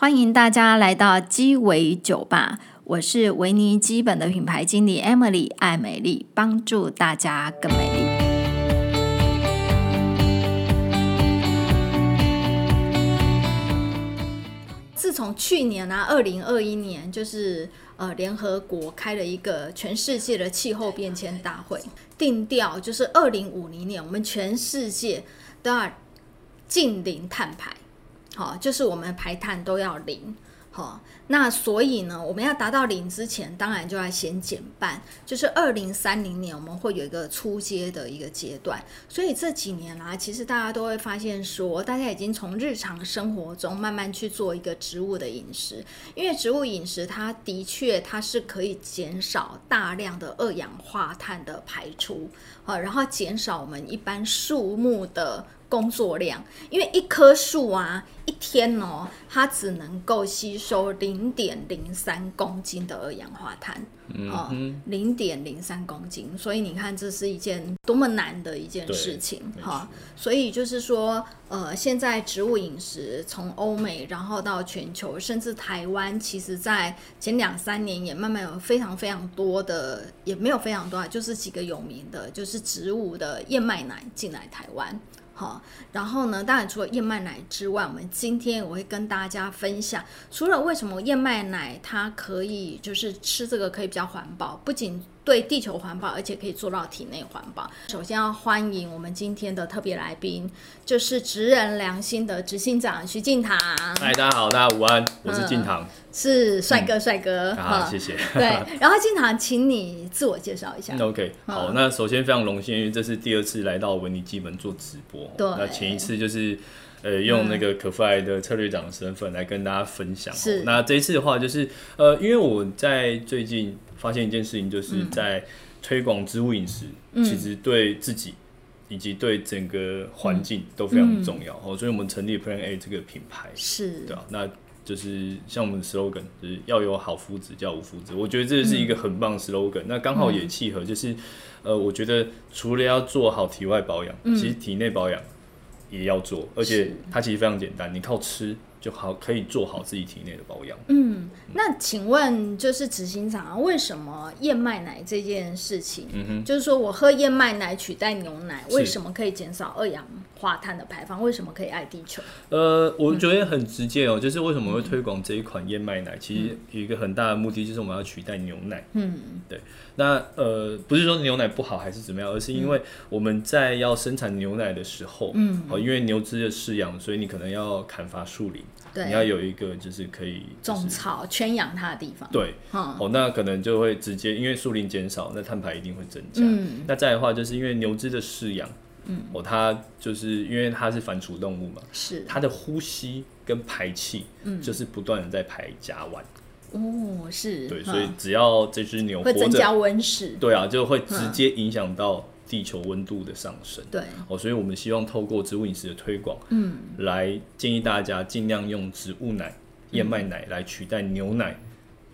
欢迎大家来到鸡尾酒吧，我是维尼基本的品牌经理 Emily 爱美丽，帮助大家更美丽。自从去年啊，二零二一年，就是呃，联合国开了一个全世界的气候变迁大会，定调就是二零五零年，我们全世界都要净零碳排。好，就是我们排碳都要零，好，那所以呢，我们要达到零之前，当然就要先减半，就是二零三零年我们会有一个初阶的一个阶段。所以这几年啦，其实大家都会发现说，大家已经从日常生活中慢慢去做一个植物的饮食，因为植物饮食它的确它是可以减少大量的二氧化碳的排出，好，然后减少我们一般树木的。工作量，因为一棵树啊，一天哦，它只能够吸收零点零三公斤的二氧化碳，哦，零点零三公斤，所以你看，这是一件多么难的一件事情哈。所以就是说，呃，现在植物饮食从欧美，然后到全球，甚至台湾，其实在前两三年也慢慢有非常非常多的，也没有非常多啊，就是几个有名的，就是植物的燕麦奶进来台湾。好，然后呢，当然除了燕麦奶之外，我们今天我会跟大家分享，除了为什么燕麦奶它可以就是吃这个可以比较环保，不仅对地球环保，而且可以做到体内环保。首先要欢迎我们今天的特别来宾，就是职人良心的执行长徐敬堂。嗨，大家好，大家午安，我是敬堂，嗯、是帅哥，帅哥，好、嗯啊，谢谢。对，然后敬堂，请你自我介绍一下。OK，好，那首先非常荣幸，因为这是第二次来到文理基本做直播。对，那前一次就是呃用那个可夫莱的策略长的身份来跟大家分享。是，那这一次的话，就是呃，因为我在最近。发现一件事情，就是在推广植物饮食，嗯，其实对自己以及对整个环境都非常重要。哦、嗯，所以我们成立 Plan A 这个品牌，是对啊。那就是像我们的 slogan，就是要有好肤质叫无肤质。我觉得这是一个很棒的 slogan，嗯。那刚好也契合，就是呃，我觉得除了要做好体外保养，嗯，其实体内保养也要做，而且它其实非常简单，你靠吃。就好，可以做好自己体内的保养。嗯，那请问就是执行长啊，为什么燕麦奶这件事情，嗯哼，就是说我喝燕麦奶取代牛奶，为什么可以减少二氧化碳的排放？为什么可以爱地球？呃，我觉得很直接哦，就是为什么会推广这一款燕麦奶，其实有一个很大的目的就是我们要取代牛奶。嗯，对。那呃，不是说牛奶不好还是怎么样，而是因为我们在要生产牛奶的时候，嗯，哦，因为牛只的饲养，所以你可能要砍伐树林。对，你要有一个就是可以、就是、种草圈养它的地方。对，嗯、哦，那可能就会直接因为树林减少，那碳排一定会增加。嗯，那再的话，就是因为牛只的饲养，嗯，哦，它就是因为它是反刍动物嘛，是。它的呼吸跟排气，嗯，就是不断的在排甲烷。哦，是。对，所以只要这只牛会增加温室，对啊，就会直接影响到。地球温度的上升，对。哦，所以我们希望透过植物饮食的推广，嗯，来建议大家尽量用植物奶、燕麦奶来取代牛奶，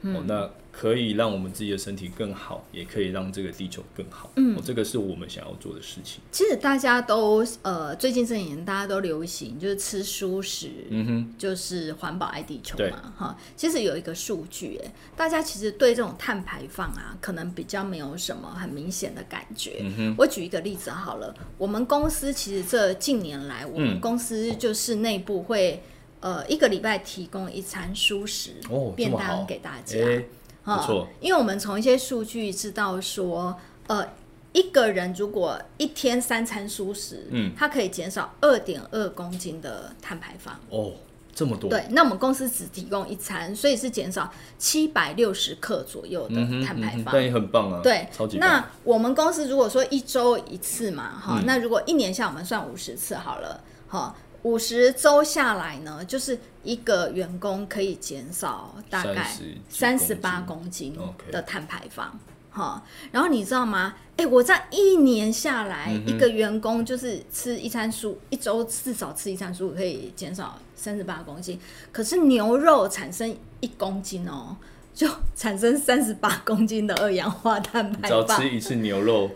嗯、哦，那。可以让我们自己的身体更好，也可以让这个地球更好。嗯，哦、这个是我们想要做的事情。其实大家都呃，最近这几年大家都流行就是吃蔬食，嗯哼，就是环保爱地球嘛，哈。其实有一个数据，哎，大家其实对这种碳排放啊，可能比较没有什么很明显的感觉。嗯哼，我举一个例子好了，我们公司其实这近年来，我们公司就是内部会、嗯、呃一个礼拜提供一餐蔬食便当给大家。欸不错，因为我们从一些数据知道说，呃，一个人如果一天三餐蔬食，嗯，它可以减少二点二公斤的碳排放。哦，这么多？对，那我们公司只提供一餐，所以是减少七百六十克左右的碳排放。那、嗯、也、嗯、很棒啊，对，超级棒。那我们公司如果说一周一次嘛，哈、嗯，那如果一年下我们算五十次好了，哈。五十周下来呢，就是一个员工可以减少大概三十八公斤的碳排放，哈。然后你知道吗？哎，我在一年下来，一个员工就是吃一餐蔬，一周至少吃一餐蔬，可以减少三十八公斤。可是牛肉产生一公斤哦，就产生三十八公斤的二氧化碳排放。只要吃一次牛肉。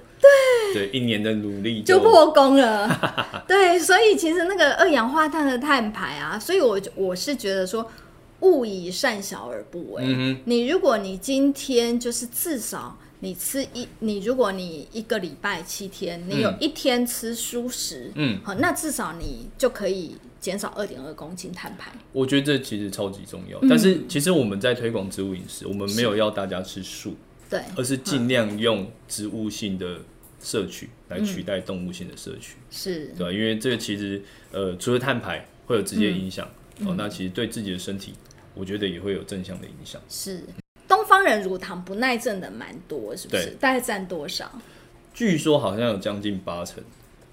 对，一年的努力就，就破功了。对，所以其实那个二氧化碳的碳排啊，所以我我是觉得说，勿以善小而不为。嗯、你如果你今天就是至少你吃一，你如果你一个礼拜七天，你有一天吃蔬食，嗯，好，那至少你就可以减少二点二公斤碳排。我觉得这其实超级重要。嗯、但是其实我们在推广植物饮食，我们没有要大家吃素，对，而是尽量用植物性的摄取来取代动物性的摄取，是、嗯、对，因为这个其实呃，除了碳排会有直接影响，嗯、哦，那其实对自己的身体，我觉得也会有正向的影响。是。东方人乳糖不耐症的蛮多，是不是？大概占多少？据说好像有将近八成。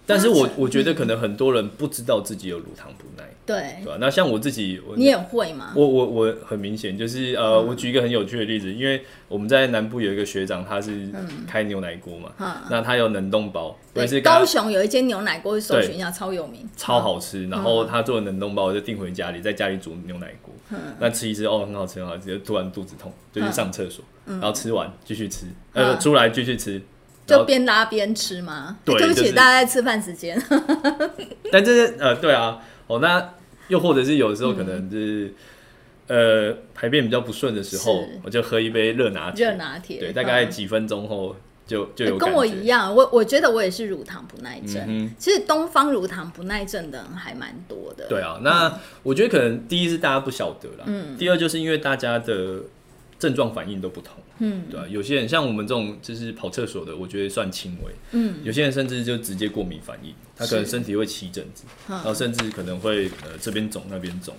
但是我我觉得可能很多人不知道自己有乳糖不耐，对，对吧？那像我自己，你也会吗？我我我很明显就是呃，我举一个很有趣的例子，因为我们在南部有一个学长，他是开牛奶锅嘛，那他有冷冻包，对，是高雄有一间牛奶锅，搜寻一下超有名，超好吃。然后他做的冷冻包，我就订回家里，在家里煮牛奶锅，那吃一吃哦，很好吃很好吃，突然肚子痛，就去上厕所，然后吃完继续吃，呃，出来继续吃。就边拉边吃吗？对，对不起，就是、大家在吃饭时间。但这是呃，对啊，哦，那又或者是有时候可能就是、嗯、呃排便比较不顺的时候，我就喝一杯热拿铁。热拿铁，对，大概几分钟后就、嗯、就有。跟我一样，我我觉得我也是乳糖不耐症。嗯、其实东方乳糖不耐症的人还蛮多的。对啊，那我觉得可能第一是大家不晓得啦，嗯，第二就是因为大家的。症状反应都不同，嗯，对吧？有些人像我们这种就是跑厕所的，我觉得算轻微，嗯，有些人甚至就直接过敏反应，他可能身体会起疹子，然后甚至可能会呃这边肿那边肿，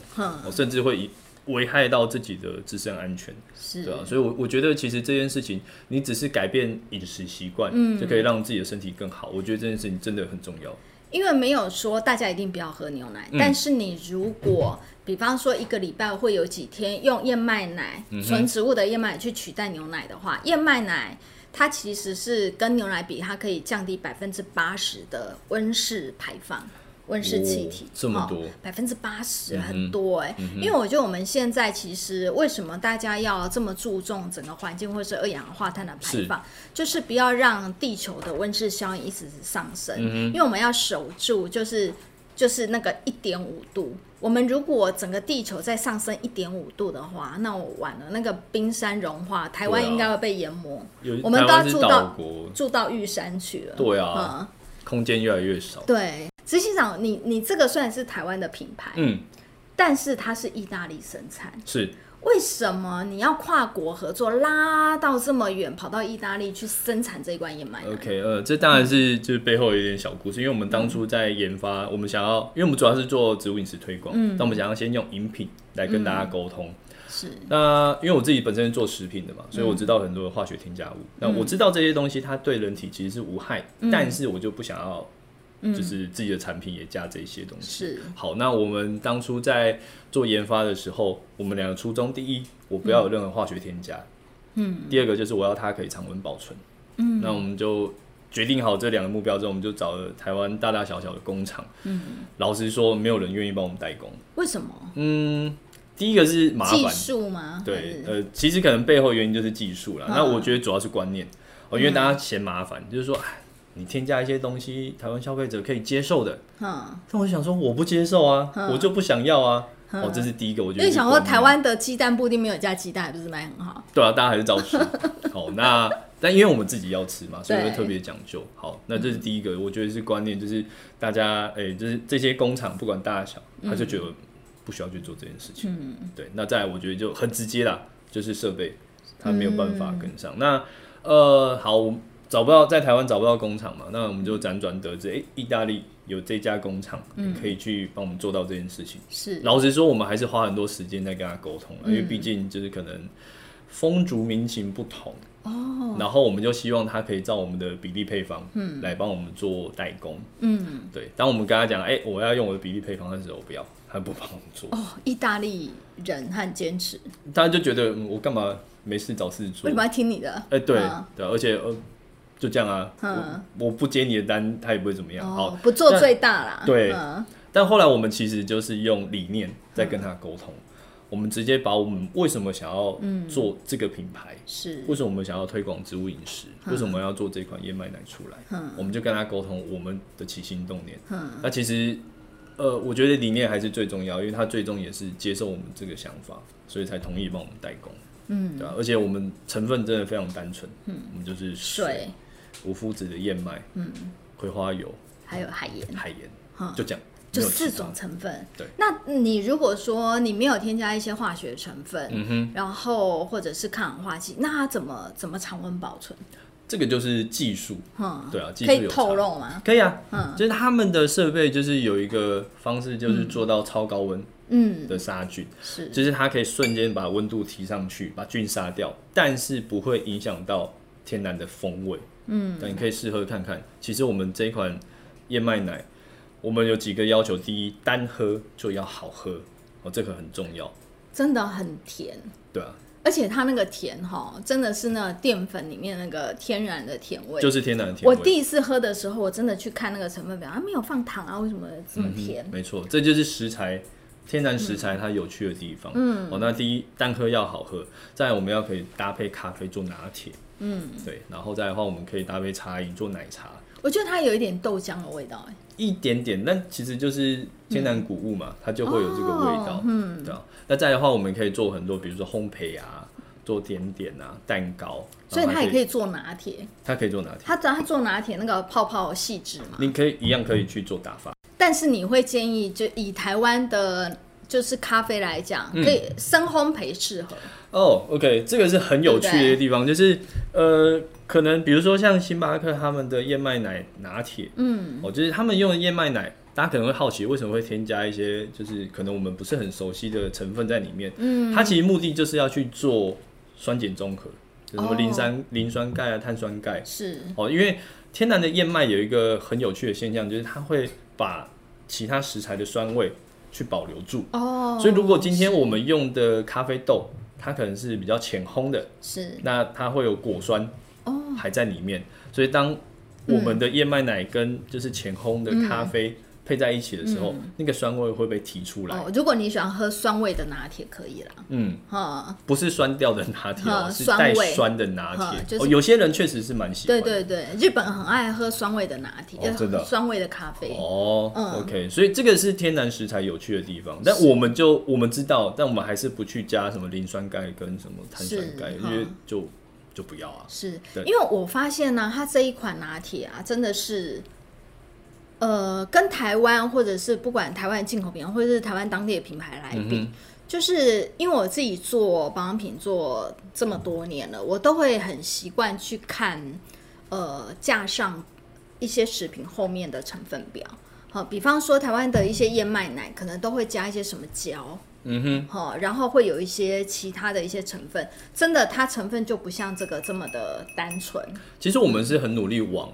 甚至会危害到自己的自身安全，是，对啊，所以，我我觉得其实这件事情，你只是改变饮食习惯，嗯，就可以让自己的身体更好。我觉得这件事情真的很重要。因为没有说大家一定不要喝牛奶，但是你如果。比方说，一个礼拜会有几天用燕麦奶、纯植物的燕麦奶去取代牛奶的话，燕麦奶它其实是跟牛奶比，它可以降低百分之八十的温室排放。温室气体这么多，百分之八十很多哎、欸，嗯、哼。因为我觉得我们现在其实为什么大家要这么注重整个环境或是二氧化碳的排放，是。就是不要让地球的温室效应一直上升，嗯、因为我们要守住就是就是那个一点五度。我们如果整个地球再上升一点五度的话，那我完了，那个冰山融化，台湾应该会被淹没，啊、我们都要住到住到玉山去了。对啊，嗯、空间越来越少。对。执行长，你你这个虽然是台湾的品牌，嗯，但是它是意大利生产，是为什么你要跨国合作，拉到这么远，跑到意大利去生产这一罐燕麦？OK，呃，这当然是就是背后有一点小故事，嗯、因为我们当初在研发，我们想要，因为我们主要是做植物饮食推广，嗯，那我们想要先用饮品来跟大家沟通，嗯、是。那因为我自己本身是做食品的嘛，所以我知道很多的化学添加物，嗯、那我知道这些东西它对人体其实是无害，嗯、但是我就不想要。就是自己的产品也加这些东西。是好，那我们当初在做研发的时候，我们两个初衷：第一，我不要有任何化学添加；嗯，第二个就是我要它可以常温保存。嗯，那我们就决定好这两个目标之后，我们就找了台湾大大小小的工厂。嗯，老实说，没有人愿意帮我们代工。为什么？嗯，第一个是麻烦。技术吗？对，呃，其实可能背后原因就是技术啦。那我觉得主要是观念哦，因为大家嫌麻烦，就是说，哎你添加一些东西，台湾消费者可以接受的，嗯，但我想说我不接受啊，我就不想要啊，哦，这是第一个，我觉得。因为想说台湾的鸡蛋不一定没有加鸡蛋，还不是卖很好？对啊，大家还是照吃。哦，那但因为我们自己要吃嘛，所以会特别讲究。好，那这是第一个，我觉得是观念，就是大家哎，就是这些工厂不管大小，他就觉得不需要去做这件事情。嗯，对。那再来，我觉得就很直接啦，就是设备它没有办法跟上。那呃，好。找不到在台湾找不到工厂嘛？那我们就辗转得知，哎、欸，意大利有这家工厂，可以去帮我们做到这件事情。是，老实说，我们还是花很多时间在跟他沟通，了、因为毕竟就是可能风俗民情不同哦。然后我们就希望他可以照我们的比例配方，嗯，来帮我们做代工。嗯，对。当我们跟他讲，哎、欸，我要用我的比例配方的时候，不要，他不帮我们做。哦，意大利人很坚持，他就觉得、嗯、我干嘛没事找事做？为什么要听你的？哎、欸，对，嗯、对，而且呃。就这样啊，嗯、我我不接你的单，他也不会怎么样。哦、好，不做最大啦。对，嗯、但后来我们其实就是用理念在跟他沟通，嗯、我们直接把我们为什么想要做这个品牌，是、嗯、为什么我们想要推广植物饮食，嗯、为什么要做这款燕麦奶出来，嗯、我们就跟他沟通我们的起心动念。嗯、那其实呃，我觉得理念还是最重要，因为他最终也是接受我们这个想法，所以才同意帮我们代工。嗯，对啊，而且我们成分真的非常单纯，嗯，我们就是水、水无麸质的燕麦，嗯，葵花油，还有海盐，海盐，就这样。就四种成分，对。那你如果说你没有添加一些化学成分，嗯哼，然后或者是抗氧化剂，那它怎么怎么常温保存？这个就是技术，嗯，对啊，技术可以透露吗？可以啊，嗯，就是他们的设备就是有一个方式，就是做到超高温，嗯，的杀菌，是，就是它可以瞬间把温度提上去，把菌杀掉，但是不会影响到天然的风味，嗯，那你可以试喝看看。其实我们这一款燕麦奶。我们有几个要求：第一，单喝就要好喝哦，这个很重要。真的很甜，对啊，而且它那个甜哈，真的是那淀粉里面那个天然的甜味，就是天然的甜味。我第一次喝的时候，我真的去看那个成分表，它没有放糖啊，为什么这么甜？嗯、没错，这就是食材，天然食材它有趣的地方。嗯，哦，那第一，单喝要好喝，再来我们要可以搭配咖啡做拿铁，嗯，对，然后再来的话，我们可以搭配茶饮做奶茶。我觉得它有一点豆浆的味道，哎。一点点，但其实就是天然谷物嘛，嗯、它就会有这个味道，哦、嗯，对啊。那再的话，我们可以做很多，比如说烘焙啊，做甜点啊，蛋糕。所以它也可以做拿铁。它可以做拿铁。它只要它做拿铁，那个泡泡细致嘛。你可以一样可以去做打发。但是你会建议，就以台湾的，就是咖啡来讲，可以生烘焙适合。哦、嗯 oh,，OK，这个是很有趣的地方，就是呃。可能比如说像星巴克他们的燕麦奶拿铁，嗯，哦，就是他们用的燕麦奶，大家可能会好奇为什么会添加一些就是可能我们不是很熟悉的成分在里面，嗯，它其实目的就是要去做酸碱中和，就什么磷酸、磷酸钙啊、碳酸钙，是。哦，因为天然的燕麦有一个很有趣的现象，就是它会把其他食材的酸味去保留住，哦，所以如果今天我们用的咖啡豆，它可能是比较浅烘的，是，那它会有果酸。还在里面，所以当我们的燕麦奶跟就是前烘的咖啡配在一起的时候，嗯、那个酸味会被提出来。哦，如果你喜欢喝酸味的拿铁，可以啦。嗯，哈，不是酸掉的拿铁，是带酸的拿铁。就是、哦，有些人确实是蛮喜欢。对对对，日本很爱喝酸味的拿铁，哦、真的酸味的咖啡。哦、嗯、，OK，所以这个是天然食材有趣的地方。但我们就我们知道，但我们还是不去加什么磷酸钙跟什么碳酸钙，因为就。就不要啊！是因为我发现呢，它这一款拿铁啊，真的是，呃，跟台湾或者是不管台湾进口品或者是台湾当地的品牌来比，嗯、就是因为我自己做保养品做这么多年了，我都会很习惯去看，呃，架上一些食品后面的成分表。好，比方说台湾的一些燕麦奶，可能都会加一些什么胶。嗯哼，好，然后会有一些其他的一些成分，真的它成分就不像这个这么的单纯。其实我们是很努力往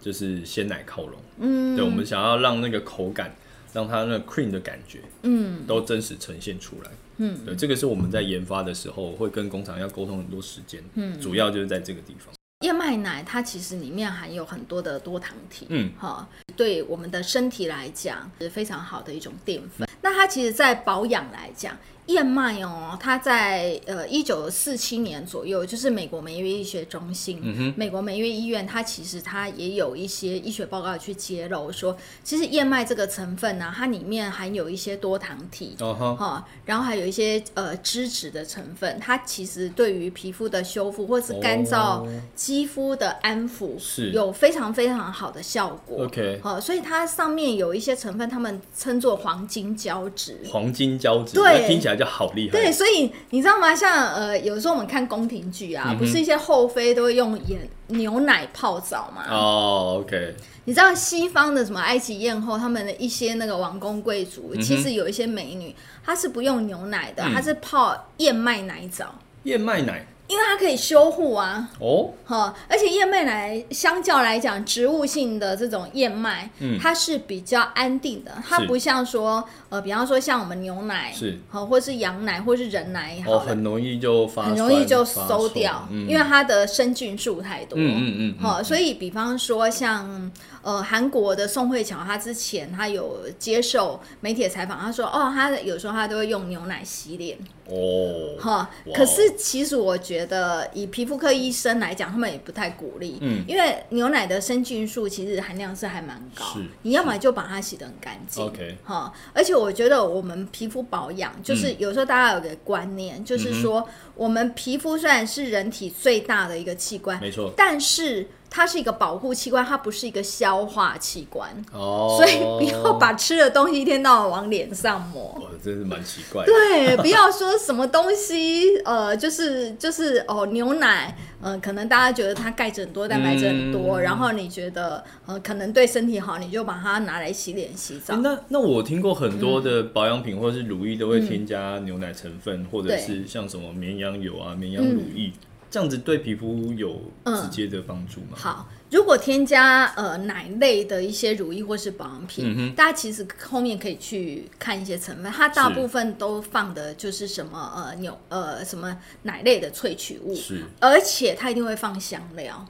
就是鲜奶靠拢，嗯，对，我们想要让那个口感，让它那个 cream 的感觉，嗯，都真实呈现出来，嗯，对，这个是我们在研发的时候会跟工厂要沟通很多时间，嗯，主要就是在这个地方。燕麦奶它其实里面含有很多的多糖体，嗯，哈，对我们的身体来讲是非常好的一种淀粉。那它其实，在保养来讲，燕麦哦，它在呃一九四七年左右，就是美国梅约医学中心，美国梅约医院，它其实它也有一些医学报告去揭露说，其实燕麦这个成分呢、啊，它里面含有一些多糖体，哦哈、哦，然后还有一些呃脂质的成分，它其实对于皮肤的修复或是干燥肌肤的安抚是有非常非常好的效果。OK，好、哦，所以它上面有一些成分，他们称作黄金胶质，黄金胶质，对，听起来。就好厉害，对，所以你知道吗？像呃，有时候我们看宫廷剧啊，嗯、不是一些后妃都会用盐牛奶泡澡嘛？哦，OK。你知道西方的什么埃及艳后，他们的一些那个王公贵族，嗯、其实有一些美女，她是不用牛奶的，她、嗯、是泡燕麦奶澡。燕麦奶。因为它可以修护啊，哦，哈，而且燕麦奶相较来讲，植物性的这种燕麦，嗯，它是比较安定的，它不像说，呃，比方说像我们牛奶是，好，或是羊奶或是人奶，哦，很容易就发，很容易就馊掉，因为它的生菌数太多，嗯嗯嗯，好，所以比方说像。呃，韩国的宋慧乔，她之前她有接受媒体的采访，她说，哦，她有时候她都会用牛奶洗脸。哦，哈，可是其实我觉觉得以皮肤科医生来讲，他们也不太鼓励，嗯，因为牛奶的生菌素其实含量是还蛮高，是，你要么就把它洗得很干净，OK，哈，而且我觉得我们皮肤保养，就是有时候大家有个观念，嗯、就是说我们皮肤虽然是人体最大的一个器官，没错，但是。它是一个保护器官，它不是一个消化器官哦，所以不要把吃的东西一天到晚往脸上抹。哦，真是蛮奇怪的。对，不要说什么东西，呃，就是就是哦，牛奶，呃，可能大家觉得它钙质很多，蛋白质很多，嗯、然后你觉得呃可能对身体好，你就把它拿来洗脸洗澡。那那我听过很多的保养品或者是乳液都会添加牛奶成分，嗯、或者是像什么绵羊油啊、绵羊乳液。嗯这样子对皮肤有直接的帮助吗？嗯？好，如果添加呃奶类的一些乳液或是保养品，嗯、大家其实后面可以去看一些成分，它大部分都放的就是什么呃牛呃什么奶类的萃取物，是，而且它一定会放香料，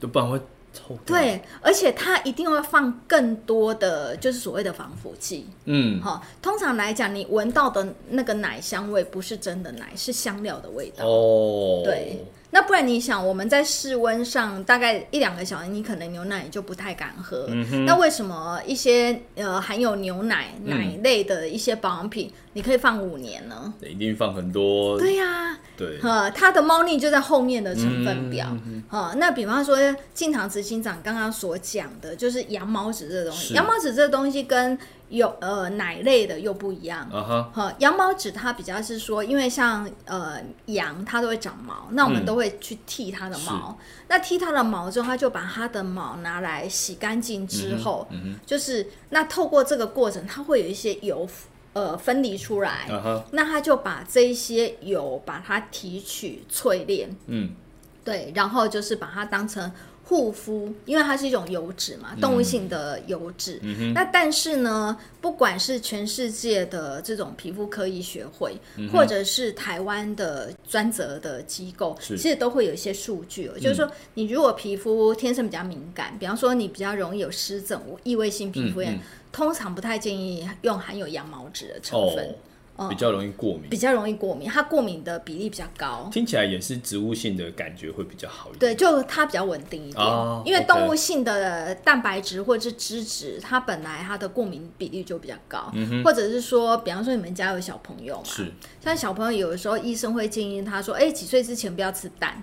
都不然会。对，而且它一定会放更多的，就是所谓的防腐剂。嗯，好，通常来讲，你闻到的那个奶香味不是真的奶，是香料的味道。哦，对。那不然你想，我们在室温上大概一两个小时，你可能牛奶就不太敢喝。嗯、那为什么一些呃含有牛奶奶类的一些保养品，嗯、你可以放五年呢？一定放很多。对呀、啊，对，呃，它的猫腻就在后面的成分表。那比方说进堂执行长刚刚所讲的，就是羊毛脂这个东西，羊毛脂这个东西跟有呃奶类的又不一样，羊毛脂它比较是说，因为像呃羊它都会长毛，那我们都会去剃它的毛，嗯、那剃它的毛之后，它就把它的毛拿来洗干净之后，嗯嗯、就是那透过这个过程，它会有一些油呃分离出来，那它就把这一些油把它提取淬炼，嗯，对，然后就是把它当成。护肤，因为它是一种油脂嘛，动物性的油脂。那但是呢，不管是全世界的这种皮肤科医学会，嗯、或者是台湾的专责的机构，其实都会有一些数据、就是说，你如果皮肤天生比较敏感，比方说你比较容易有湿疹、异位性皮肤通常不太建议用含有羊毛脂的成分。哦比较容易过敏，比较容易过敏，它过敏的比例比较高。听起来也是植物性的感觉会比较好一点。对，就它比较稳定一点。哦、因为动物性的蛋白质或者是脂质，它本来它的过敏比例就比较高。嗯、哼或者是说，比方说你们家有小朋友嘛，是像小朋友有的时候医生会建议他说：“哎、欸，几岁之前不要吃蛋。”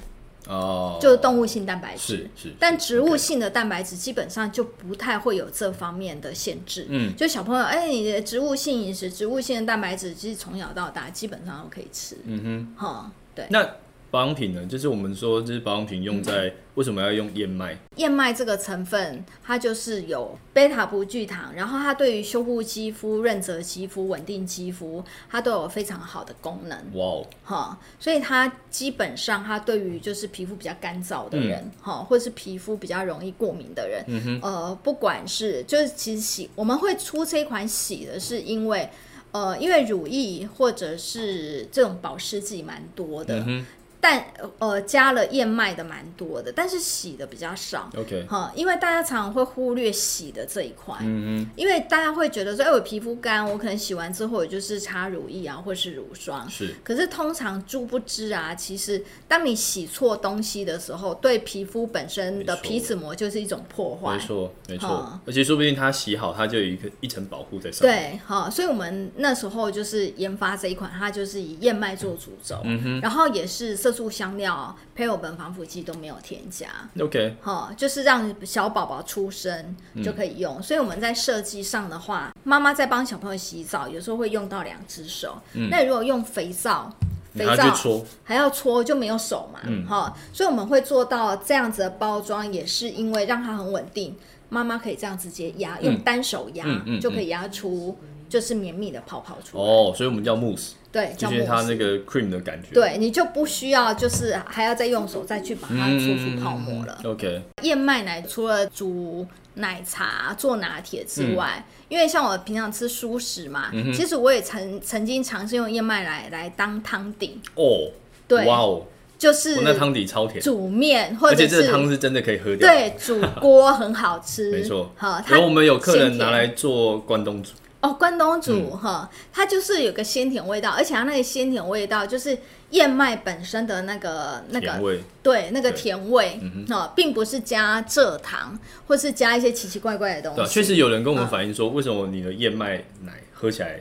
哦，就是动物性蛋白质，是是，但植物性的蛋白质基本上就不太会有这方面的限制。嗯，就小朋友，哎、欸，你的植物性饮食，植物性的蛋白质，其实从小到大基本上都可以吃。嗯哼，哈，对。那保养品呢？就是我们说，就是保养品用在、嗯、为什么要用燕麦？燕麦这个成分，它就是有贝塔葡聚糖，然后它对于修护肌肤、润泽肌肤、稳定肌肤，它都有非常好的功能。哇哦，哈，所以它基本上，它对于就是皮肤比较干燥的人，哈、嗯，或者是皮肤比较容易过敏的人，嗯、哼呃，不管是就是其实洗，我们会出这一款洗的是因为，呃，因为乳液或者是这种保湿剂蛮多的。嗯但呃加了燕麦的蛮多的，但是洗的比较少。OK，哈，因为大家常常会忽略洗的这一块。嗯嗯。因为大家会觉得说，哎，我皮肤干，我可能洗完之后我就是擦乳液啊，或是乳霜。是。可是通常殊不知啊，其实当你洗错东西的时候，对皮肤本身的皮脂膜就是一种破坏。没错，没错。而且说不定它洗好，它就有一个一层保护在上面。对，好，所以我们那时候就是研发这一款，它就是以燕麦做主轴，嗯哼，然后也是。色素香料、配偶苯防腐剂都没有添加，OK，好，就是让小宝宝出生就可以用。嗯、所以我们在设计上的话，妈妈在帮小朋友洗澡，有时候会用到两只手。嗯、那如果用肥皂，肥皂还要搓，就没有手嘛，好、嗯，所以我们会做到这样子的包装，也是因为让它很稳定，妈妈可以这样直接压，用单手压、就可以压出。就是绵密的泡泡出来。哦，所以我们叫慕斯，对，就是它那个 cream 的感觉。对，你就不需要，就是还要再用手再去把它搓出泡沫了。嗯、OK。燕麦奶除了煮奶茶、做拿铁之外，嗯、因为像我平常吃蔬食嘛，嗯、其实我也曾曾经尝试用燕麦奶来当汤底。哦，对，哇哦，就是那汤底超甜，煮面或者是而且这汤是真的可以喝掉，对，煮锅很好吃，没错。好，然后我们有客人拿来做关东煮。哦，关东煮哈、嗯，它就是有个鲜甜味道，而且它那个鲜甜味道就是燕麦本身的那个那个味，对，那个甜味哈、嗯，并不是加蔗糖或是加一些奇奇怪怪的东西。对，确实有人跟我们反映说，为什么你的燕麦奶喝起来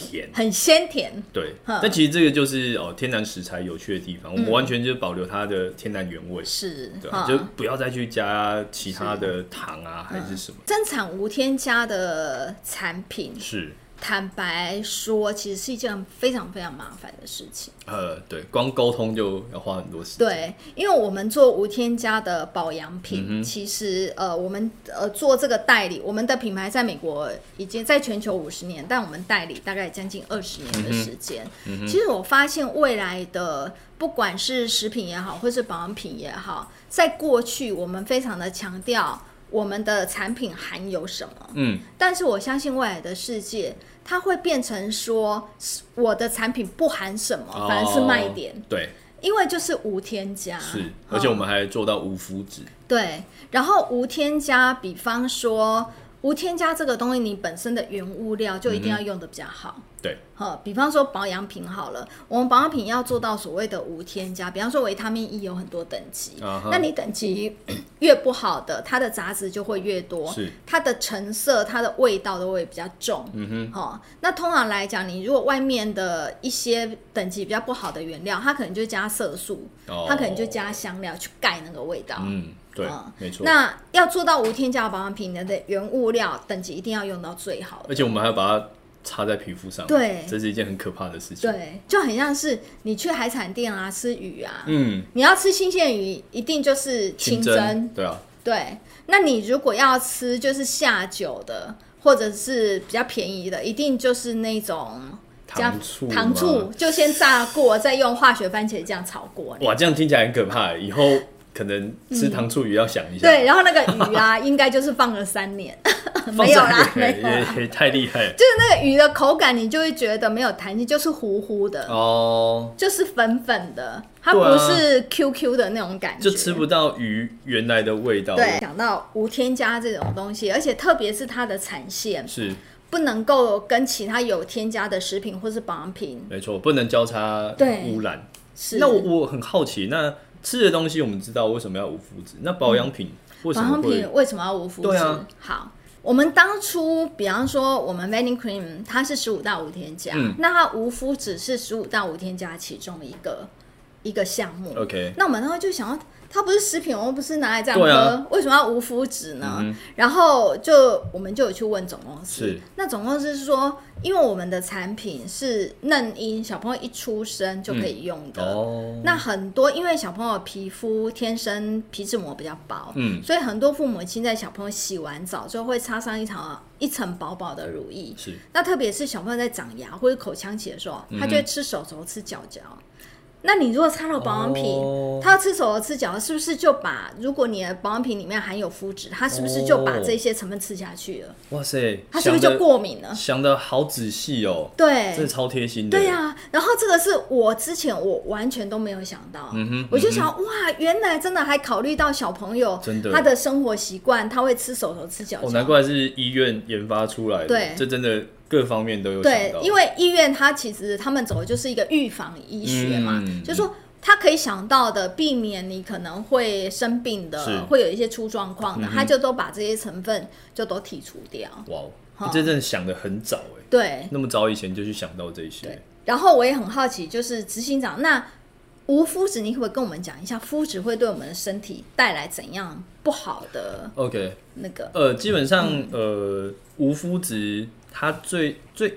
甜，很鲜甜？对，但其实这个就是哦，天然食材有趣的地方，嗯、我们完全就保留它的天然原味，是，对，就不要再去加其他的糖啊，还是什么。生产无添加的产品。是。坦白说，其实是一件非常非常麻烦的事情。呃，对，光沟通就要花很多时间。对，因为我们做无添加的保养品，嗯、其实呃，我们呃做这个代理，我们的品牌在美国已经在全球五十年，但我们代理大概将近二十年的时间。嗯、其实我发现未来的不管是食品也好，或是保养品也好，在过去我们非常的强调我们的产品含有什么。嗯，但是我相信未来的世界。它会变成说，我的产品不含什么，哦、反而是卖点。对，因为就是无添加。是，而且我们还做到无麸质。对，然后无添加，比方说无添加这个东西，你本身的原物料就一定要用的比较好。嗯对，好，比方说保养品好了，我们保养品要做到所谓的无添加，比方说维他命 E 有很多等级，uh-huh. 那你等级越不好的，它的杂质就会越多，是它的成色、它的味道都会比较重。嗯哼，好，那通常来讲，你如果外面的一些等级比较不好的原料，它可能就加色素，oh. 它可能就加香料去盖那个味道。嗯，对，没错。那要做到无添加保养品，你的原物料等级一定要用到最好的，而且我们还要把它。擦在皮肤上，对，这是一件很可怕的事情。对，就很像是你去海产店啊，吃鱼啊，嗯，你要吃新鲜鱼，一定就是清蒸，清蒸，对啊，对。那你如果要吃就是下酒的，或者是比较便宜的，一定就是那种糖醋，糖醋就先炸过，再用化学番茄酱炒过。哇，这样听起来很可怕，以后。可能吃糖醋鱼要想一下，嗯，对，然后那个鱼啊，应该就是放了三年，没有啦，没有太厉害了。就是那个鱼的口感，你就会觉得没有弹性，就是糊糊的哦，就是粉粉的，它不是 QQ 的那种感觉，就吃不到鱼原来的味道。对，讲到无添加这种东西，而且特别是它的产线是不能够跟其他有添加的食品或是保养品，没错，不能交叉污染。是，那我我很好奇那。吃的东西我们知道为什么要无麸质，那保养品为什么、嗯、保养品为什么要无麸质？啊、好，我们当初比方说我们 Vanicream 它是十五到无添加，嗯、那它无麸质是十五到无添加其中一个一个项目。OK，那我们当时就想要。它不是食品，我们不是拿来这样喝，啊、为什么要无麸质呢？嗯、然后就我们就有去问总公司，那总公司是说，因为我们的产品是嫩婴，小朋友一出生就可以用的。嗯哦、那很多因为小朋友皮肤天生皮脂膜比较薄，嗯，所以很多父母亲在小朋友洗完澡之后会擦上一层一层薄薄的乳液。是，那特别是小朋友在长牙或者口腔期的时候，他就会吃手肘、吃脚脚。那你如果擦到保养品，哦、他要吃手和吃脚，是不是就把如果你的保养品里面含有麸质，他是不是就把这些成分吃下去了？哇塞，他是不是就过敏了？想的好仔细哦，对，这超贴心的。对呀、啊，然后这个是我之前我完全都没有想到，嗯哼，我就想、嗯、哇，原来真的还考虑到小朋友真的他的生活习惯，他会吃手头吃脚脚，哦，难怪是医院研发出来的，对，这真的。各方面都有对，因为医院它其实他们走的就是一个预防医学嘛，嗯、就是说他可以想到的避免你可能会生病的，会有一些出状况的，他、嗯、就都把这些成分就都剔除掉。哇，你真正想的很早哎，对，那么早以前就去想到这些。对，然后我也很好奇，就是执行长，那无麸质，你可不可以跟我们讲一下，麸质会对我们的身体带来怎样不好的？OK，那个呃，基本上、嗯、呃，无麸质。它最最，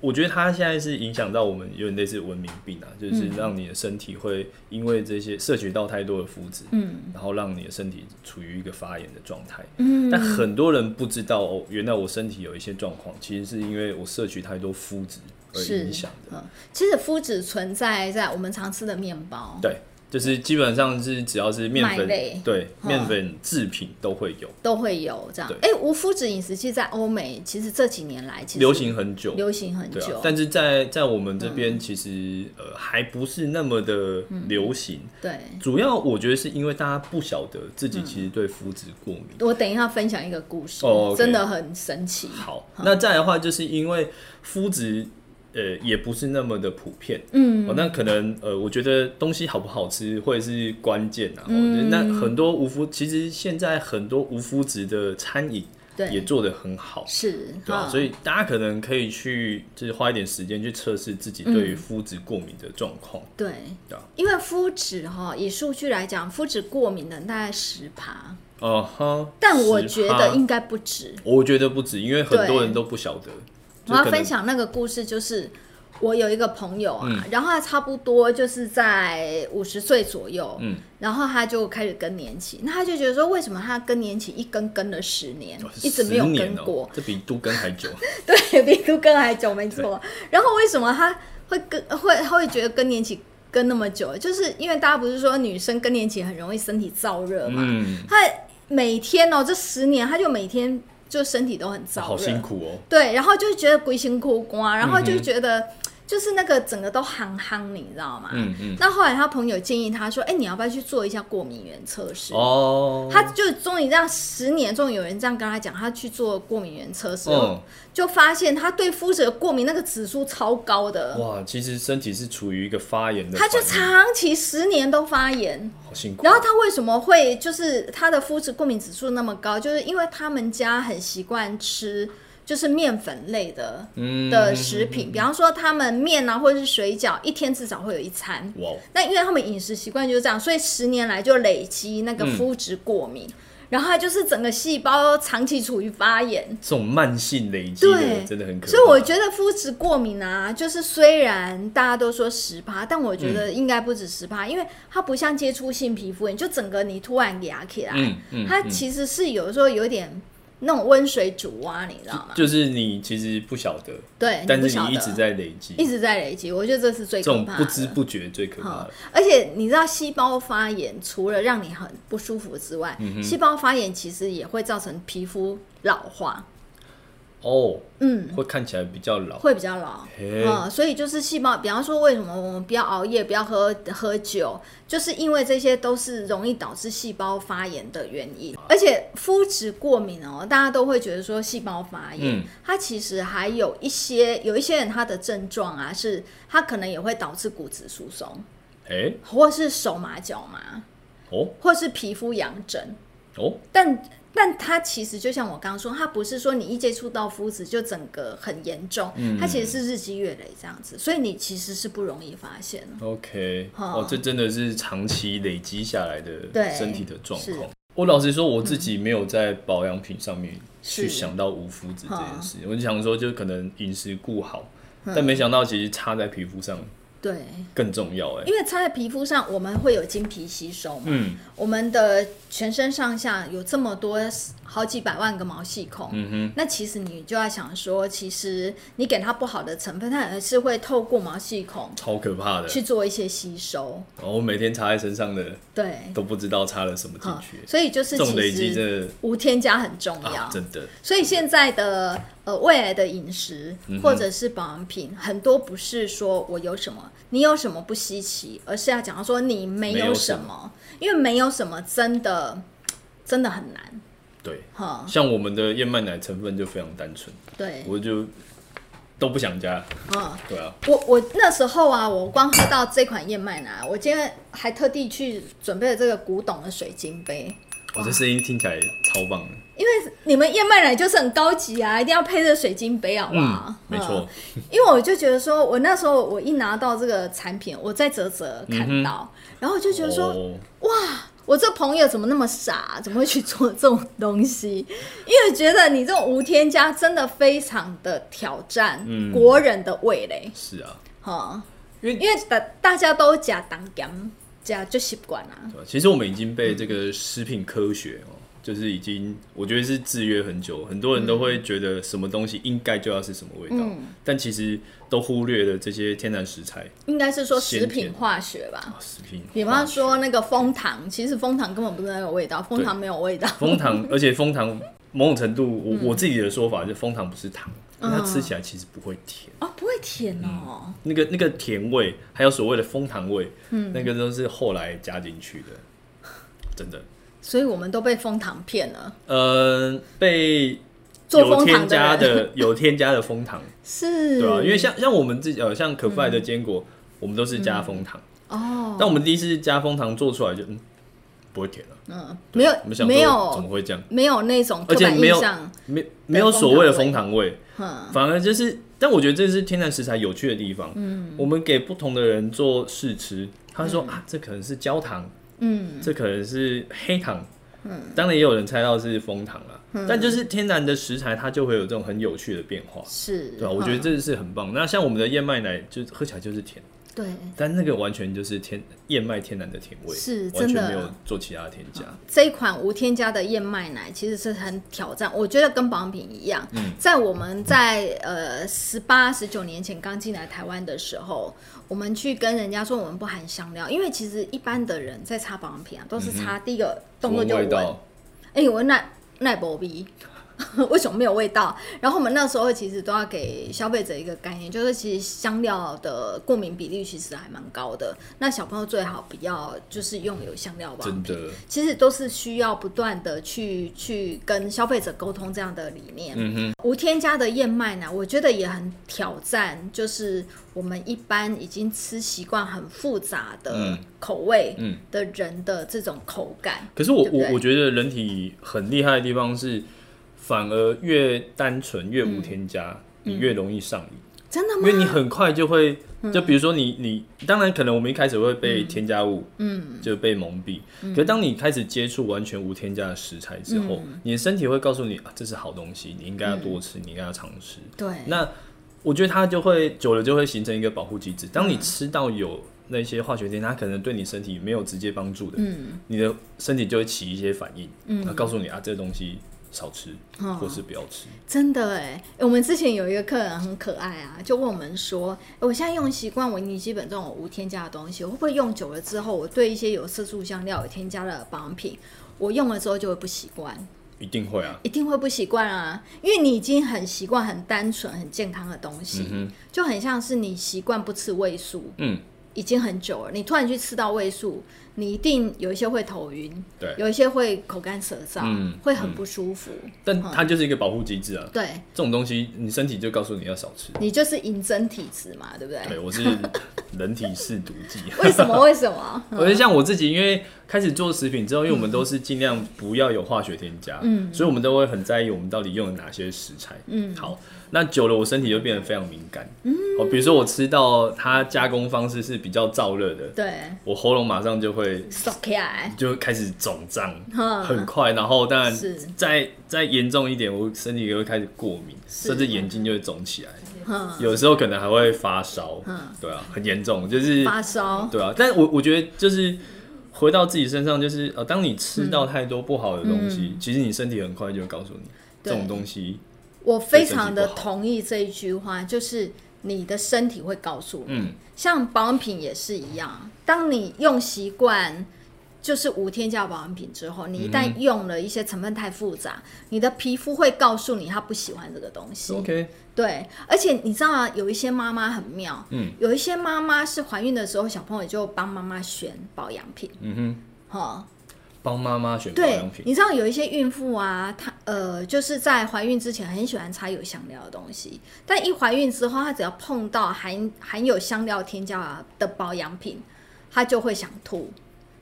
我觉得它现在是影响到我们有点类似文明病啊，就是让你的身体会因为这些摄取到太多的麸质，嗯，然后让你的身体处于一个发炎的状态，嗯，但很多人不知道哦，原来我身体有一些状况，其实是因为我摄取太多麸质而影响的。嗯，其实麸质存在在我们常吃的面包，对。就是基本上是只要是面粉类对面粉制品都会有，都会有这样。哎、欸，无麸质饮食其实，在欧美其实这几年来其实流行很久，流行很久。啊、但是在在我们这边其实、嗯、呃还不是那么的流行。嗯、对，主要我觉得是因为大家不晓得自己其实对麸质过敏、嗯。我等一下分享一个故事，真的很神奇。好，那再来的话，就是因为麸质。呃，也不是那么的普遍，嗯，哦，那可能呃，我觉得东西好不好吃会是关键啊。嗯，那很多无麸，其实现在很多无麸质的餐饮，对，也做得很好，是，对吧？所以大家可能可以去，就是花一点时间去测试自己对于麸质过敏的状况。对，因为麸质哈，以数据来讲，麸质过敏的大概十趴，哦哈，但我觉得应该不止，我觉得不止，因为很多人都不晓得。我要分享那个故事，就是我有一个朋友啊，嗯、然后他差不多就是在五十岁左右，嗯，然后他就开始更年期，那他就觉得说，为什么他更年期一更更了十年，哦、一直没有更过，哦、这比都更还久，对，比都更还久，没错。然后为什么他会更会他会觉得更年期更那么久？就是因为大家不是说女生更年期很容易身体燥热嘛，嗯，他每天哦，这十年他就每天。就身体都很燥热，好辛苦哦。对，然后就觉得鬼辛苦瓜，然后就觉得就是那个整个都憨憨，你知道吗？嗯嗯。那后来他朋友建议他说：“哎，你要不要去做一下过敏原测试？”哦。他就终于这样十年，终于有人这样跟他讲，他去做过敏原测试，哦，就发现他对肤质的过敏那个指数超高的。哇，其实身体是处于一个发炎的，他就长期十年都发炎。然后他为什么会就是他的肤质过敏指数那么高？就是因为他们家很习惯吃就是面粉类的的食品，比方说他们面啊或者是水饺，一天至少会有一餐。哇！那因为他们饮食习惯就是这样，所以十年来就累积那个肤质过敏。然后它就是整个细胞长期处于发炎，这种慢性累积的对真的很可怕。所以我觉得肤质过敏啊，就是虽然大家都说十趴，但我觉得应该不止十趴，嗯、因为它不像接触性皮肤炎，就整个你突然压起来，嗯嗯、它其实是有时候有点。那种温水煮蛙，你知道吗？就是你其实不晓得，对，但是你一直在累积，一直在累积。我觉得这是最可怕的，这种不知不觉最可怕的。而且你知道，细胞发炎除了让你很不舒服之外，嗯、细胞发炎其实也会造成皮肤老化。哦，嗯，会看起来比较老，会比较老，嗯，所以就是细胞，比方说，为什么我们不要熬夜，不要喝喝酒，就是因为这些都是容易导致细胞发炎的原因。而且肤质过敏哦，大家都会觉得说细胞发炎，嗯，它其实还有一些有一些人他的症状啊，是他可能也会导致骨质疏松，哎，或是手麻脚麻，哦，或是皮肤痒疹，哦，但。但它其实就像我刚刚说，它不是说你一接触到肤质就整个很严重，它其实是日积月累这样子，所以你其实是不容易发现。OK，哦，这真的是长期累积下来的身体的状况。我老实说，我自己没有在保养品上面去想到无麸质这件事，我就想说，就可能饮食顾好，但没想到其实擦在皮肤上。对，更重要哎，因为擦在皮肤上，我们会有经皮吸收嘛。嗯，我们的全身上下有这么多好几百万个毛细孔，嗯哼，那其实你就要想说，其实你给它不好的成分，它还是会透过毛细孔，超可怕的，去做一些吸收。然后我每天擦在身上的，对，都不知道擦了什么进去。所以就是累积的无添加很重要，真的。所以现在的。呃，未来的饮食或者是保养品，嗯、很多不是说我有什么，你有什么不稀奇，而是要讲到说你没有什么，什么。因为没有什么真的真的很难。对，哈，像我们的燕麦奶成分就非常单纯，对，我就都不想加。嗯，对啊，我我那时候啊，我光喝到这款燕麦奶，我今天还特地去准备了这个古董的水晶杯。我这声音听起来超棒的，因为你们燕麦奶就是很高级啊，一定要配着水晶杯，好不好？嗯，没错。因为我就觉得说，我那时候我一拿到这个产品，我在泽泽看到，然后我就觉得说，哇，我这朋友怎么那么傻，怎么会去做这种东西？因为觉得你这种无添加真的非常的挑战国人的味蕾。是啊，哈，因为因为大大家都加当干。假就习惯了。其实我们已经被这个食品科学哦，就是已经我觉得是制约很久，很多人都会觉得什么东西应该就要是什么味道，嗯、但其实都忽略了这些天然食材。应该是说食品化学吧？哦、食品，比方说那个蜂糖，其实蜂糖根本不是那个味道，蜂糖没有味道。蜂糖，而且蜂糖某种程度，我、嗯、我自己的说法就是蜂糖不是糖。它吃起来其实不会甜哦，不会甜哦。嗯、那个那个甜味，还有所谓的蜂糖味，嗯，那个都是后来加进去的，真的。所以我们都被蜂糖骗了。呃，被有添加的 有添加的蜂糖是，对啊，因为像像我们自己呃，像可夫的坚果，嗯、我们都是加蜂糖、嗯、哦。但我们第一次加蜂糖做出来就嗯。不会甜了，嗯，没有，没有，怎么会这样？没有那种，而且没有，没没有所谓的蜂糖味，反而就是，但我觉得这是天然食材有趣的地方。嗯，我们给不同的人做试吃，他说啊，这可能是焦糖，嗯，这可能是黑糖，嗯，当然也有人猜到是枫糖了，但就是天然的食材，它就会有这种很有趣的变化，是，对吧？我觉得这是很棒。那像我们的燕麦奶，就喝起来就是甜。对，但那个完全就是天燕麦天然的甜味，是完全没有做其他的添加。这一款无添加的燕麦奶其实是很挑战，我觉得跟保养品一样。嗯，在我们在呃十八十九年前刚进来台湾的时候，我们去跟人家说我们不含香料，因为其实一般的人在擦保养品啊，都是擦第一个动作就闻，哎，闻那那波比。为什么没有味道？然后我们那时候其实都要给消费者一个概念，就是其实香料的过敏比例其实还蛮高的。那小朋友最好不要就是用有香料吧。真的，其实都是需要不断的去去跟消费者沟通这样的理念。嗯哼，无添加的燕麦奶，我觉得也很挑战，就是我们一般已经吃习惯很复杂的口味的人的这种口感。嗯、可是我我我觉得人体很厉害的地方是。反而越单纯越无添加，嗯、你越容易上瘾。真的吗？因为你很快就会，就比如说你你，当然可能我们一开始会被添加物，嗯，就被蒙蔽。嗯、可是当你开始接触完全无添加的食材之后，嗯、你的身体会告诉你啊，这是好东西，你应该要多吃，嗯、你应该要常吃。对。那我觉得它就会久了就会形成一个保护机制。当你吃到有那些化学添加，它可能对你身体没有直接帮助的，嗯，你的身体就会起一些反应，嗯，它告诉你啊，这个东西。少吃，或是不要吃。哦、真的哎，我们之前有一个客人很可爱啊，就问我们说：“我现在用习惯维尼基本这种无添加的东西，我会不会用久了之后，我对一些有色素香料、有添加的保养品，我用了之后就会不习惯？”一定会啊，一定会不习惯啊，因为你已经很习惯很单纯、很健康的东西，嗯、就很像是你习惯不吃味素，嗯，已经很久了，你突然去吃到味素。你一定有一些会头晕，对，有一些会口干舌燥，嗯，会很不舒服。但它就是一个保护机制啊。对，这种东西你身体就告诉你要少吃。你就是饮真体质嘛，对不对？对，我是人体试毒剂。为什么？为什么？我觉得像我自己，因为开始做食品之后，因为我们都是尽量不要有化学添加，嗯，所以我们都会很在意我们到底用了哪些食材。嗯，好。那久了，我身体就变得非常敏感。嗯，哦，比如说我吃到它加工方式是比较燥热的，对，我喉咙马上就会缩起来，就开始肿胀，很快。然后当然再再严重一点，我身体也会开始过敏，甚至眼睛就会肿起来。有时候可能还会发烧。对啊，很严重，就是发烧。对啊，但我我觉得就是回到自己身上，就是呃，当你吃到太多不好的东西，其实你身体很快就会告诉你这种东西。我非常的同意这一句话，就是你的身体会告诉你，嗯、像保养品也是一样。当你用习惯就是无添加保养品之后，你一旦用了一些成分太复杂，嗯、你的皮肤会告诉你他不喜欢这个东西。OK，对，而且你知道吗？有一些妈妈很妙，嗯，有一些妈妈是怀孕的时候，小朋友就帮妈妈选保养品，嗯哼，好。帮妈妈选保养品，你知道有一些孕妇啊，她呃就是在怀孕之前很喜欢擦有香料的东西，但一怀孕之后，她只要碰到含含有香料添加的保养品，她就会想吐，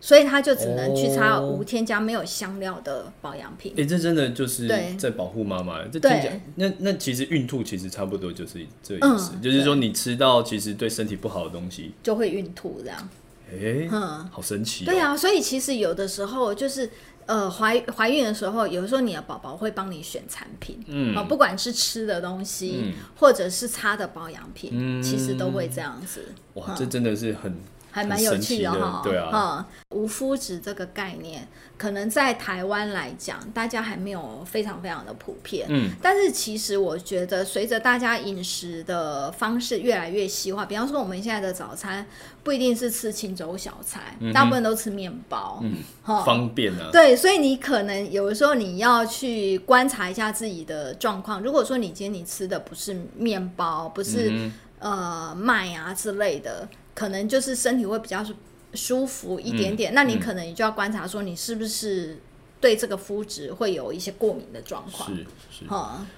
所以她就只能去擦无添加、没有香料的保养品。哎、哦欸，这真的就是在保护妈妈。对这听起来，那那其实孕吐其实差不多就是这意思，嗯、就是说你吃到其实对身体不好的东西，就会孕吐这样。哎，欸、嗯，好神奇、喔。对啊，所以其实有的时候就是，呃，怀怀孕的时候，有时候你的宝宝会帮你选产品，嗯，不管是吃的东西，嗯、或者是擦的保养品，嗯、其实都会这样子。哇，嗯、这真的是很还蛮有趣的哈。对啊，嗯，无麸质这个概念，可能在台湾来讲，大家还没有非常非常的普遍。嗯，但是其实我觉得，随着大家饮食的方式越来越西化，比方说我们现在的早餐不一定是吃清粥小菜，嗯、大部分都吃面包，嗯，方便啊。对，所以你可能有的时候你要去观察一下自己的状况。如果说你今天你吃的不是面包，不是、嗯、呃麦啊之类的，可能就是身体会比较舒服一点点。嗯、那你可能你就要观察说你是不是对这个肤质会有一些过敏的状况。是是，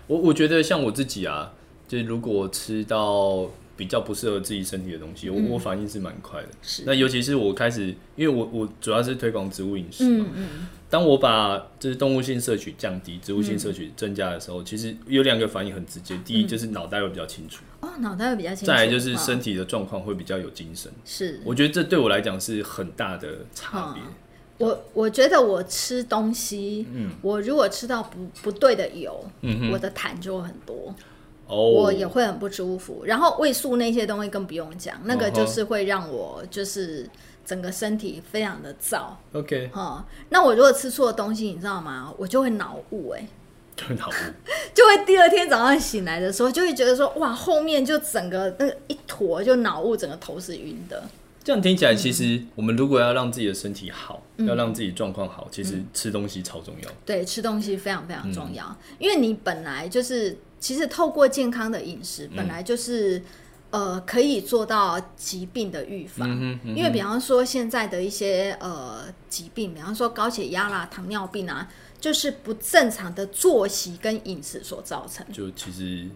我我觉得像我自己啊，就是如果吃到比较不适合自己身体的东西，嗯、我我反应是蛮快的。是，那尤其是我开始，因为我我主要是推广植物饮食嘛。嗯嗯当我把就是动物性摄取降低，植物性摄取增加的时候，嗯、其实有两个反应很直接。第一就是脑袋会比较清楚，哦，脑袋会比较清楚。再来就是身体的状况会比较有精神。是、哦，我觉得这对我来讲是很大的差别、哦。我我觉得我吃东西，嗯，我如果吃到不不对的油，嗯哼，我的痰就会很多，哦，我也会很不舒服。然后胃素那些东西更不用讲，那个就是会让我就是。整个身体非常的燥，OK，哈、嗯，那我如果吃错的东西，你知道吗？我就会脑雾，哎，就会脑雾，就会第二天早上醒来的时候，就会觉得说，哇，后面就整个那个一坨就脑雾，整个头是晕的。这样听起来，其实我们如果要让自己的身体好，嗯、要让自己状况好，其实吃东西超重要。对，吃东西非常非常重要，嗯、因为你本来就是，其实透过健康的饮食，本来就是。嗯呃，可以做到疾病的预防，嗯嗯嗯、因为比方说现在的一些呃疾病，比方说高血压啦、糖尿病啊，就是不正常的作息跟饮食所造成。就其实。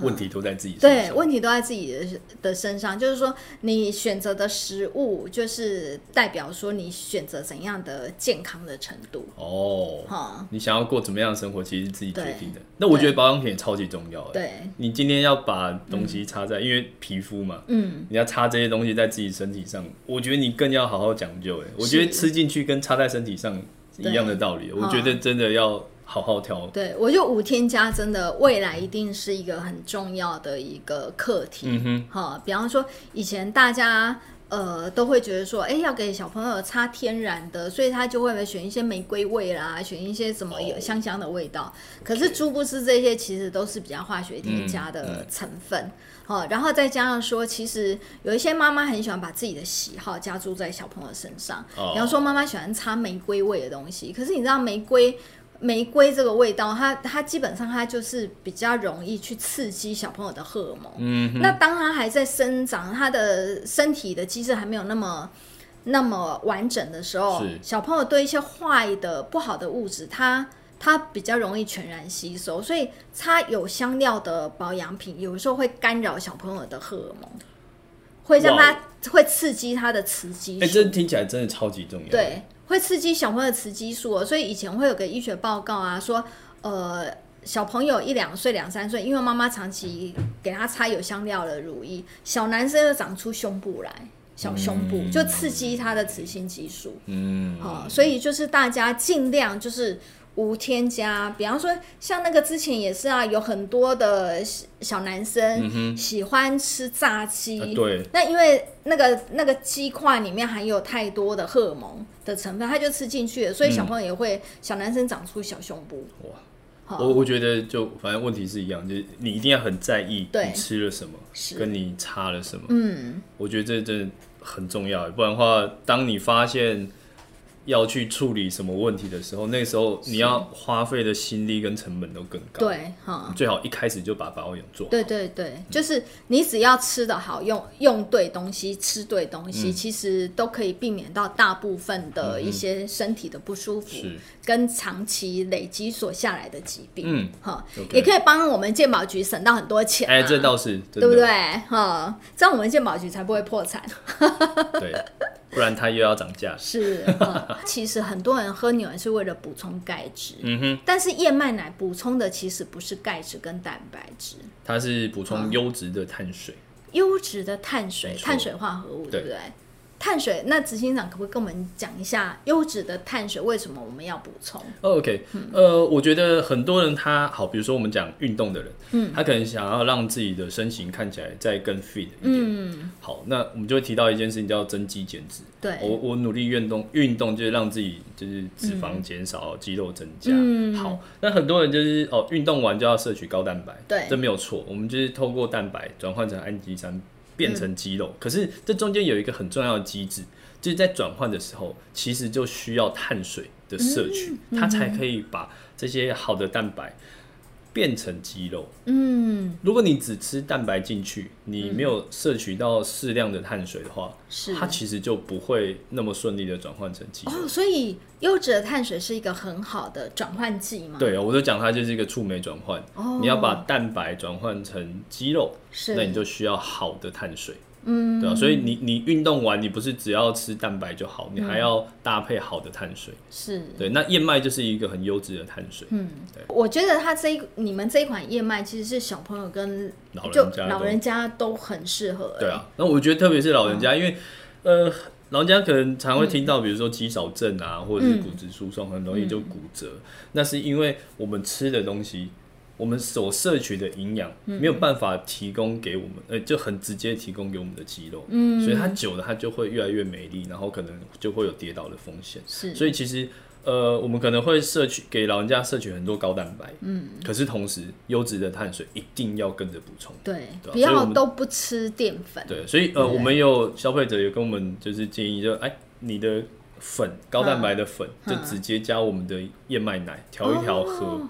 问题都在自己身上。对，问题都在自己的的身上，就是说你选择的食物，就是代表说你选择怎样的健康的程度。哦，哈，你想要过怎么样的生活，其实是自己决定的。那我觉得保养品也超级重要。对，你今天要把东西擦在，因为皮肤嘛，嗯，你要擦这些东西在自己身体上，我觉得你更要好好讲究。哎，我觉得吃进去跟擦在身体上一样的道理。我觉得真的要。好好调，对，我就无添加，真的未来一定是一个很重要的一个课题。嗯哼，好，比方说以前大家呃都会觉得说，哎、欸，要给小朋友擦天然的，所以他就会选一些玫瑰味啦，选一些什么有香香的味道。Oh. 可是殊不知这些其实都是比较化学添加的成分。好、嗯，嗯、然后再加上说，其实有一些妈妈很喜欢把自己的喜好加注在小朋友身上。Oh. 比方说妈妈喜欢擦玫瑰味的东西，可是你知道玫瑰。玫瑰这个味道，它它基本上它就是比较容易去刺激小朋友的荷尔蒙。嗯，那当他还在生长，他的身体的机制还没有那么那么完整的时候，小朋友对一些坏的不好的物质，它它比较容易全然吸收。所以它有香料的保养品，有时候会干扰小朋友的荷尔蒙，会让他会刺激他的雌激素。哎、欸，这听起来真的超级重要。对。会刺激小朋友的雌激素哦，所以以前会有个医学报告啊，说呃小朋友一两岁、两三岁，因为妈妈长期给他擦有香料的乳液，小男生就长出胸部来，小胸部、嗯、就刺激他的雌性激素。嗯，好、哦，所以就是大家尽量就是。无添加，比方说像那个之前也是啊，有很多的小男生喜欢吃炸鸡，对，那因为那个那个鸡块里面含有太多的荷尔蒙的成分，他就吃进去了，所以小朋友也会、嗯、小男生长出小胸部。哇，我我觉得就反正问题是一样，就是你一定要很在意你吃了什么，跟你擦了什么。嗯，我觉得这真的很重要，不然的话，当你发现。要去处理什么问题的时候，那个时候你要花费的心力跟成本都更高。对，哈，最好一开始就把保养做好。对对对，嗯、就是你只要吃的好，用用对东西，吃对东西，嗯、其实都可以避免到大部分的一些身体的不舒服，嗯、跟长期累积所下来的疾病。嗯，哈也可以帮我们健保局省到很多钱、啊。哎、欸，这倒是，对不对？哈，这样我们健保局才不会破产。对。不然它又要涨价。是、嗯，其实很多人喝牛奶是为了补充钙质。嗯哼。但是燕麦奶补充的其实不是钙质跟蛋白质，它是补充优质的碳水。优质、嗯、的碳水，碳水化合物，对不对？碳水，那执行长可不可以跟我们讲一下优质的碳水为什么我们要补充？OK，呃，我觉得很多人他好，比如说我们讲运动的人，嗯，他可能想要让自己的身形看起来再更 fit 一点。嗯，好，那我们就会提到一件事情叫增肌减脂。对，我我努力运动，运动就是让自己就是脂肪减少，嗯、肌肉增加。嗯，好，那很多人就是哦，运动完就要摄取高蛋白，对，这没有错。我们就是透过蛋白转换成氨基酸。变成肌肉，嗯、可是这中间有一个很重要的机制，就是在转换的时候，其实就需要碳水的摄取，它才可以把这些好的蛋白变成肌肉。嗯，如果你只吃蛋白进去，你没有摄取到适量的碳水的话，是它其实就不会那么顺利的转换成肌肉。哦，所以优质的碳水是一个很好的转换剂嘛？对啊，我就讲它就是一个触媒转换。哦，你要把蛋白转换成肌肉，是，那你就需要好的碳水。嗯，对啊，所以你你运动完，你不是只要吃蛋白就好，你还要搭配好的碳水。是，对，那燕麦就是一个很优质的碳水。嗯，对，我觉得它这一你们这一款燕麦其实是小朋友跟老人家老人家都很适合。对啊，那我觉得特别是老人家，因为呃，老人家可能常会听到，比如说肌少症啊，或者是骨质疏松，很容易就骨折，那是因为我们吃的东西。我们所摄取的营养没有办法提供给我们，呃，就很直接提供给我们的肌肉，嗯，所以它久了它就会越来越美丽，然后可能就会有跌倒的风险。是，所以其实呃，我们可能会摄取给老人家摄取很多高蛋白，嗯，可是同时优质的碳水一定要跟着补充，对，不要都不吃淀粉。对，所以呃，我们有消费者有跟我们就是建议，就哎，你的粉高蛋白的粉就直接加我们的燕麦奶调一调喝。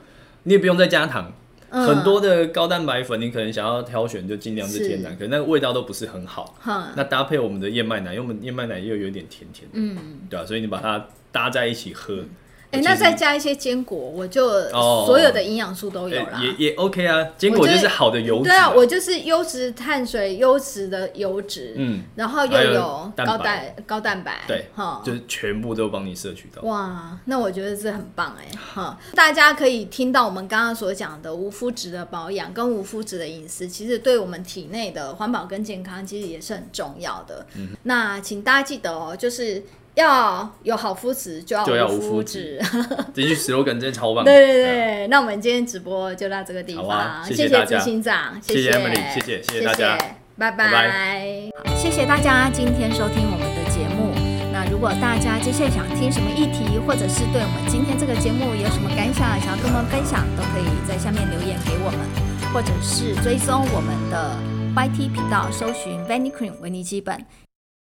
你也不用再加糖，嗯、很多的高蛋白粉，你可能想要挑选就尽量是天然，可能那个味道都不是很好。嗯、那搭配我们的燕麦奶，因为我们燕麦奶又有点甜甜的，嗯，对吧、啊？所以你把它搭在一起喝。嗯哎，那再加一些坚果，我就所有的营养素都有了，也也 OK 啊。坚果就是好的油脂，对啊，我就是优质碳水、优质的油脂，嗯，然后又有高蛋高蛋白，对，哈，就是全部都帮你摄取到。哇，那我觉得这很棒哎，哈，大家可以听到我们刚刚所讲的无麸质的保养跟无麸质的饮食，其实对我们体内的环保跟健康其实也是很重要的。嗯，那请大家记得哦，就是。要有好肤质，就要无肤质。这句 slogan 真的超棒。对对对，那我们今天直播就到这个地方，谢谢执行长，谢谢 Emily，谢谢谢谢大家，拜拜。好，谢谢大家今天收听我们的节目。那如果大家接下来想听什么议题，或者是对我们今天这个节目有什么感想，想要跟我们分享，都可以在下面留言给我们，或者是追踪我们的 YT 频道，搜寻 Vanicream 维尼基本。